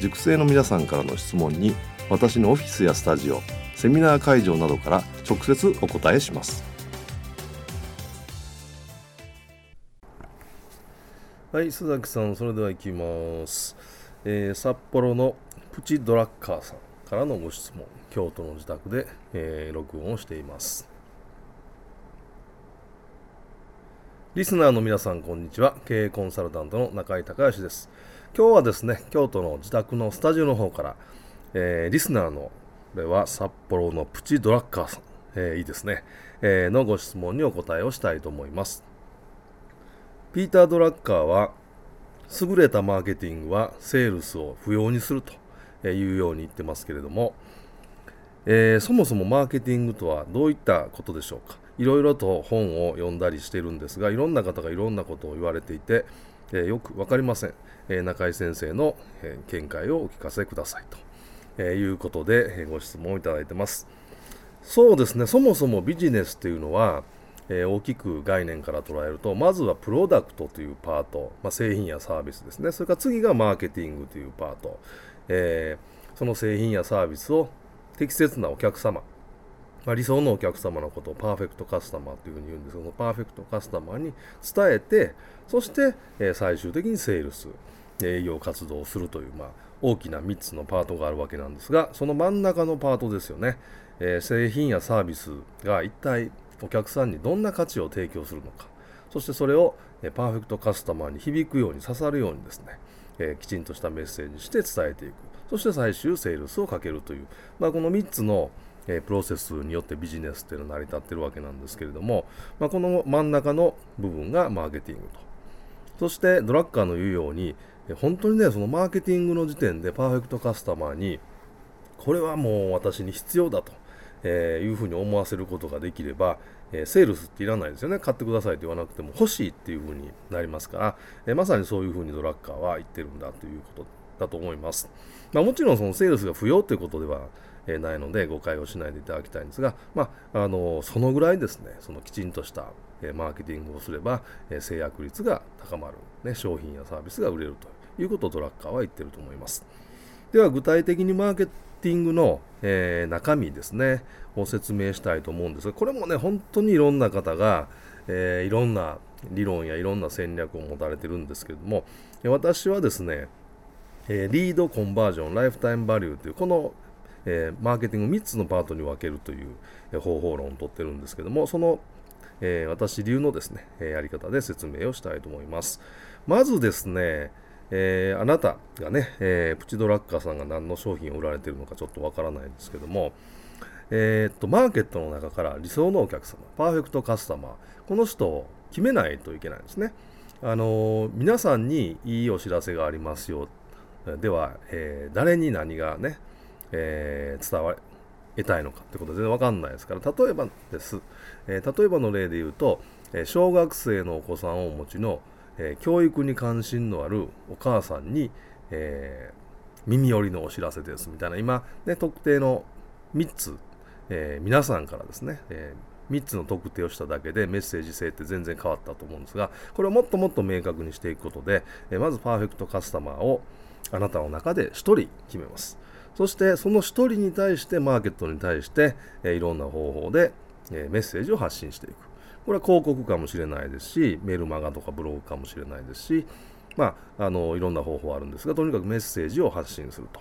塾生の皆さんからの質問に私のオフィスやスタジオセミナー会場などから直接お答えします。はい須崎さんそれでは行きます、えー、札幌のプチドラッカーさんからのご質問京都の自宅で、えー、録音をしています。リスナーの皆さんこんにちは経営コンサルタントの中井隆義です今日はですね、京都の自宅のスタジオの方から、えー、リスナーの、これは札幌のプチドラッカーさん、えー、いいですね、えー、のご質問にお答えをしたいと思います。ピーター・ドラッカーは、優れたマーケティングはセールスを不要にするというように言ってますけれども、え、そもそもマーケティングとはどういったことでしょうか？いろいろと本を読んだりしてるんですが、いろんな方がいろんなことを言われていて、えー、よく分かりません。え中井先生の、え見解をお聞かせくださいと、えいうことで、えご質問をいただいてます。そうですね、そもそもビジネスというのは、え大きく概念から捉えると、まずはプロダクトというパート、まあ、製品やサービスですね、それから次がマーケティングというパート、え、その製品やサービスを適切なお客様、ま、理想のお客様のことをパーフェクトカスタマーというふうに言うんですけどパーフェクトカスタマーに伝えてそして、え、最終的にセールス、営業活動をするという、まあ、大きな3つのパートがあるわけなんですがその真ん中のパートですよね、え、製品やサービスが一体お客さんにどんな価値を提供するのか。そしてそれを、え、パーフェクトカスタマーに響くように刺さるようにですね、え、きちんとしたメッセージして伝えていく。そして最終セールスをかけるという、まあ、この3つのえプロセスによってビジネスっていうのは成り立ってるわけなんですけれども、まあ、この真ん中の部分がマーケティングとそしてドラッカーの言うように本当にね、そのマーケティングの時点でパーフェクトカスタマーに、これはもう私に必要だと、えいうふうに思わせることができれば、えセールスっていらないですよね。買ってくださいと言わなくても欲しいっていうふうになりますから、えまさにそういうふうにドラッカーは言ってるんだということだと思います。まあ、もちろんそのセールスが不要ということでは、えないので誤解をしないでいただきたいんですが、まあ、あのそのぐらいですね、そのきちんとしたえマーケティングをすれば、え制約率が高まる、ね、商品やサービスが売れるということをドラッカーは言ってると思います。では具体的にマーケティングの、え、中身ですねを説明したいと思うんですがこれもね本当にいろんな方が、え、いろんな理論やいろんな戦略を持たれてるんですけれども私はですね、リードコンバージョンライフタイムバリューというこの、えー、マーケティング3つのパートに分けるという、方法論をとってるんですけどもそのえー、私流のですね、やり方で説明をしたいと思います。まずですね、えー、あなたがね、えー、プチドラッカーさんが何の商品を売られてるのかちょっとわからないんですけども、えー、っと、マーケットの中から理想のお客様、パーフェクトカスタマー、この人を決めないといけないんですね。あの皆さんにいいお知らせがありますよ。では、え誰に何がね、え伝わ得たいのかってことは全然わかんないですから、例えばです、えー、例えばの例で言うと、え、小学生のお子さんをお持ちの、え、教育に関心のあるお母さんに、え耳寄りのお知らせですみたいな、今、ね、特定の3つ、え皆さんからですね、え3つの特定をしただけでメッセージ性って全然変わったと思うんですが、これをもっともっと明確にしていくことで、えまずパーフェクトカスタマーをあなたの中で1人決めます。そしてその1人に対してマーケットに対して、えいろんな方法で、えメッセージを発信していく。これは広告かもしれないですし、メルマガとかブログかもしれないですし、まあ、あのいろんな方法あるんですがとにかくメッセージを発信すると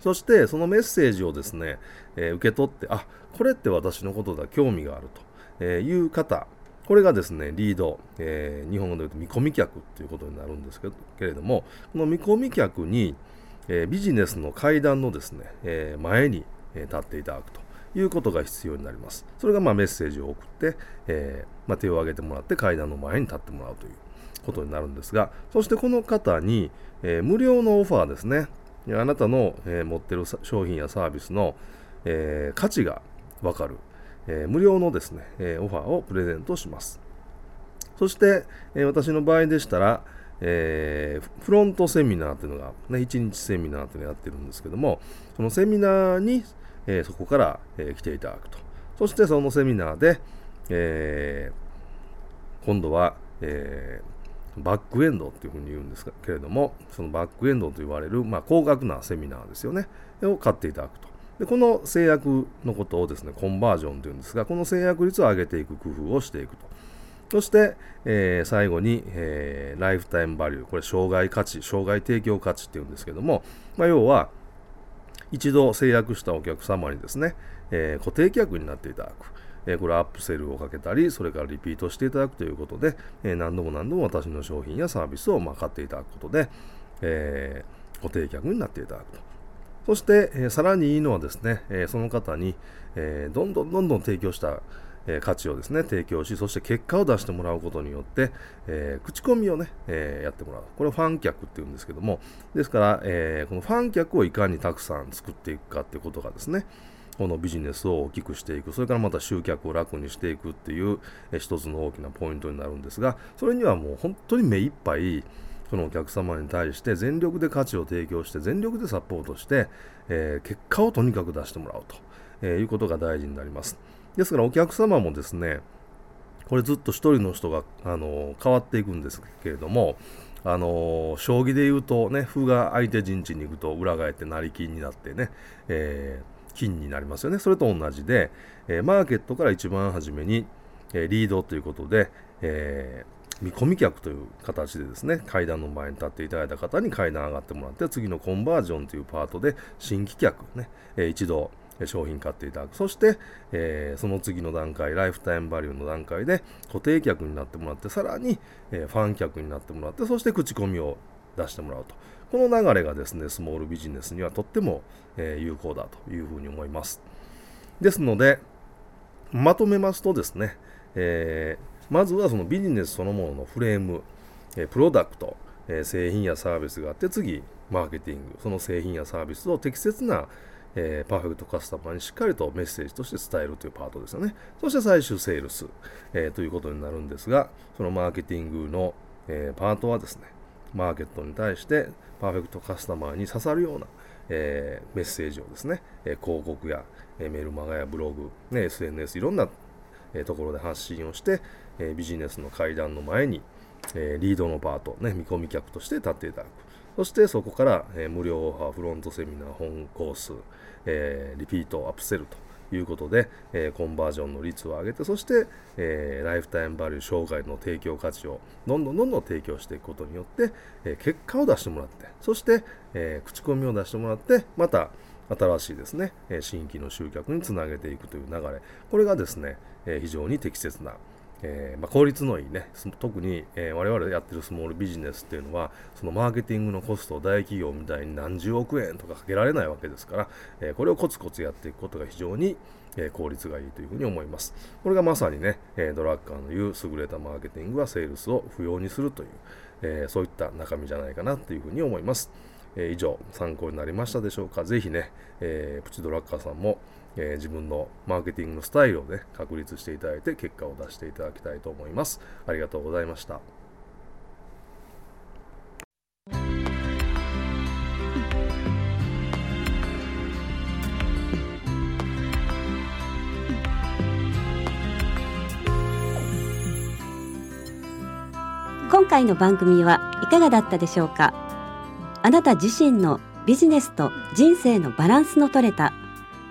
そしてそのメッセージをですね、えー、受け取ってあこれって私のことだ興味があるという方これがですねリード、えー、日本語で言うと見込み客ということになるんですけれどもこの見込み客に、え、ビジネスの階段のですね、え前に立っていただくということが必要になります。それがまメッセージを送って、えま、手を挙げてもらって階段の前に立ってもらうということになるんですが、そしてこの方に、え、無料のオファーですね、あなたの、え、持ってる商品やサービスの、え、価値がわかる、え無料のですね、えオファーをプレゼントします。そして、え私の場合でしたら、えー、フロントセミナーというのが、ね、1日セミナーというのをやってるんですけども、そのセミナーに、えー、そこから、えー、来ていただくと。そしてそのセミナーで、え今度は、え、バックエンドっていうふうに言うんですけれども、そのバックエンドと言われる、まあ、高額なセミナーですよね、を買っていただくと。でこの制約のことをですね、コンバージョンというんですが、この制約率を上げていく工夫をしていくと。そして、えー、最後に、えー、ライフタイムバリュー、これ、障害価値、障害提供価値っていうんですけども、まあ、要は、一度制約したお客様にですね、えー、固定客になっていただく。えこれアップセルをかけたり、それからリピートしていただくということで、え何度も何度も私の商品やサービスをま買っていただくことで、えー、固定客になっていただくと。そして、えさらにいいのはですね、えその方に、えどんどんどんどん提供したえ価値をですね、提供し、そして結果を出してもらうことによって、えー、口コミをね、えー、やってもらう。これをファン客っていうんですけども、ですから、えー、このファン客をいかにたくさん作っていくかっていうことがですね、このビジネスを大きくしていく、それからまた集客を楽にしていくっていうえ一つの大きなポイントになるんですが、それにはもう本当に目いっぱい、そのお客様に対して全力で価値を提供して、全力でサポートして、えー、結果をとにかく出してもらうと、えー、いうことが大事になります。ですからお客様もですね、これずっと1人の人が、あの変わっていくんですけれども、あの将棋で言うとね、歩が相手陣地に行くと裏返って成金になってね、えー金になりますよね。それと同じで、えー、マーケットから一番初めに、えー、リードということで、え、見込み客という形でですね、階段の前に立っていただいた方に階段上がってもらって、次のコンバージョンというパートで新規客ね、え一度商品買っていただく。そして、えー、その次の段階、ライフタイムバリューの段階で固定客になってもらって、さらに、えー、ファン客になってもらって、そして口コミを出してもらうと。この流れがですね、スモールビジネスにはとっても、えー、有効だというふうに思います。ですので、まとめますとですね、えー、まずはそのビジネスそのもののフレーム、えー、プロダクト、えー、製品やサービスがあって、次、マーケティング、その製品やサービスを適切な、えー、パーフェクトカスタマーにしっかりとメッセージとして伝えるというパートですよね。そして最終セールス、えー、ということになるんですが、そのマーケティングの、えー、パートはですね、マーケットに対してパーフェクトカスタマーに刺さるような、え、メッセージをですね、え、広告や、えー、メルマガやブログ、ね、SNS いろんな、えところで発信をして、えビジネスの階段の前に、えリードのパート、ね、見込み客として立っていただく。そしてそこから、え無料オファー、フロントセミナー、本コース、えリピート、アップセルということで、え、コンバージョンの率を上げて、そして、え、ライフタイムバリュー、生涯の提供価値をどんどんどんどん提供していくことによって、え、結果を出してもらって、そして、え口コミを出してもらって、また新しいですね、新規の集客につなげていくという流れ、これがですね、非常に適切なえー、まあ、効率のいいね、特に、えー、我々やってるスモールビジネスっていうのは、そのマーケティングのコストを大企業みたいに何十億円とかかけられないわけですから、えー、これをコツコツやっていくことが非常に、え効率がいいというふうに思います。これがまさにね、えドラッカーの言う優れたマーケティングはセールスを不要にするという、えそういった中身じゃないかなというふうに思います。え以上、参考になりましたでしょうか。ぜひね、えプチドラッカーさんも、えー、自分のマーケティングのスタイルをね、確立していただいて結果を出していただきたいと思います。ありがとうございました。今回の番組はいかがだったでしょうか？あなた自身のビジネスと人生のバランスの取れた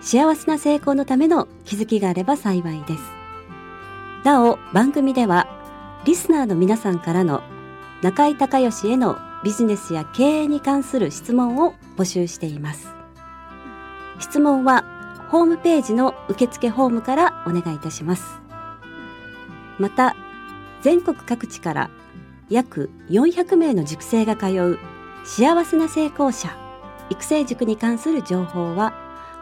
幸せな成功のための気づきがあれば幸いです。なお、番組では、リスナーの皆さんからの中井隆義へのビジネスや経営に関する質問を募集しています質問はホームページの受付フォームからお願いいたしますまた全国各地から約400名の塾生が通う幸せな成功者育成塾に関する情報は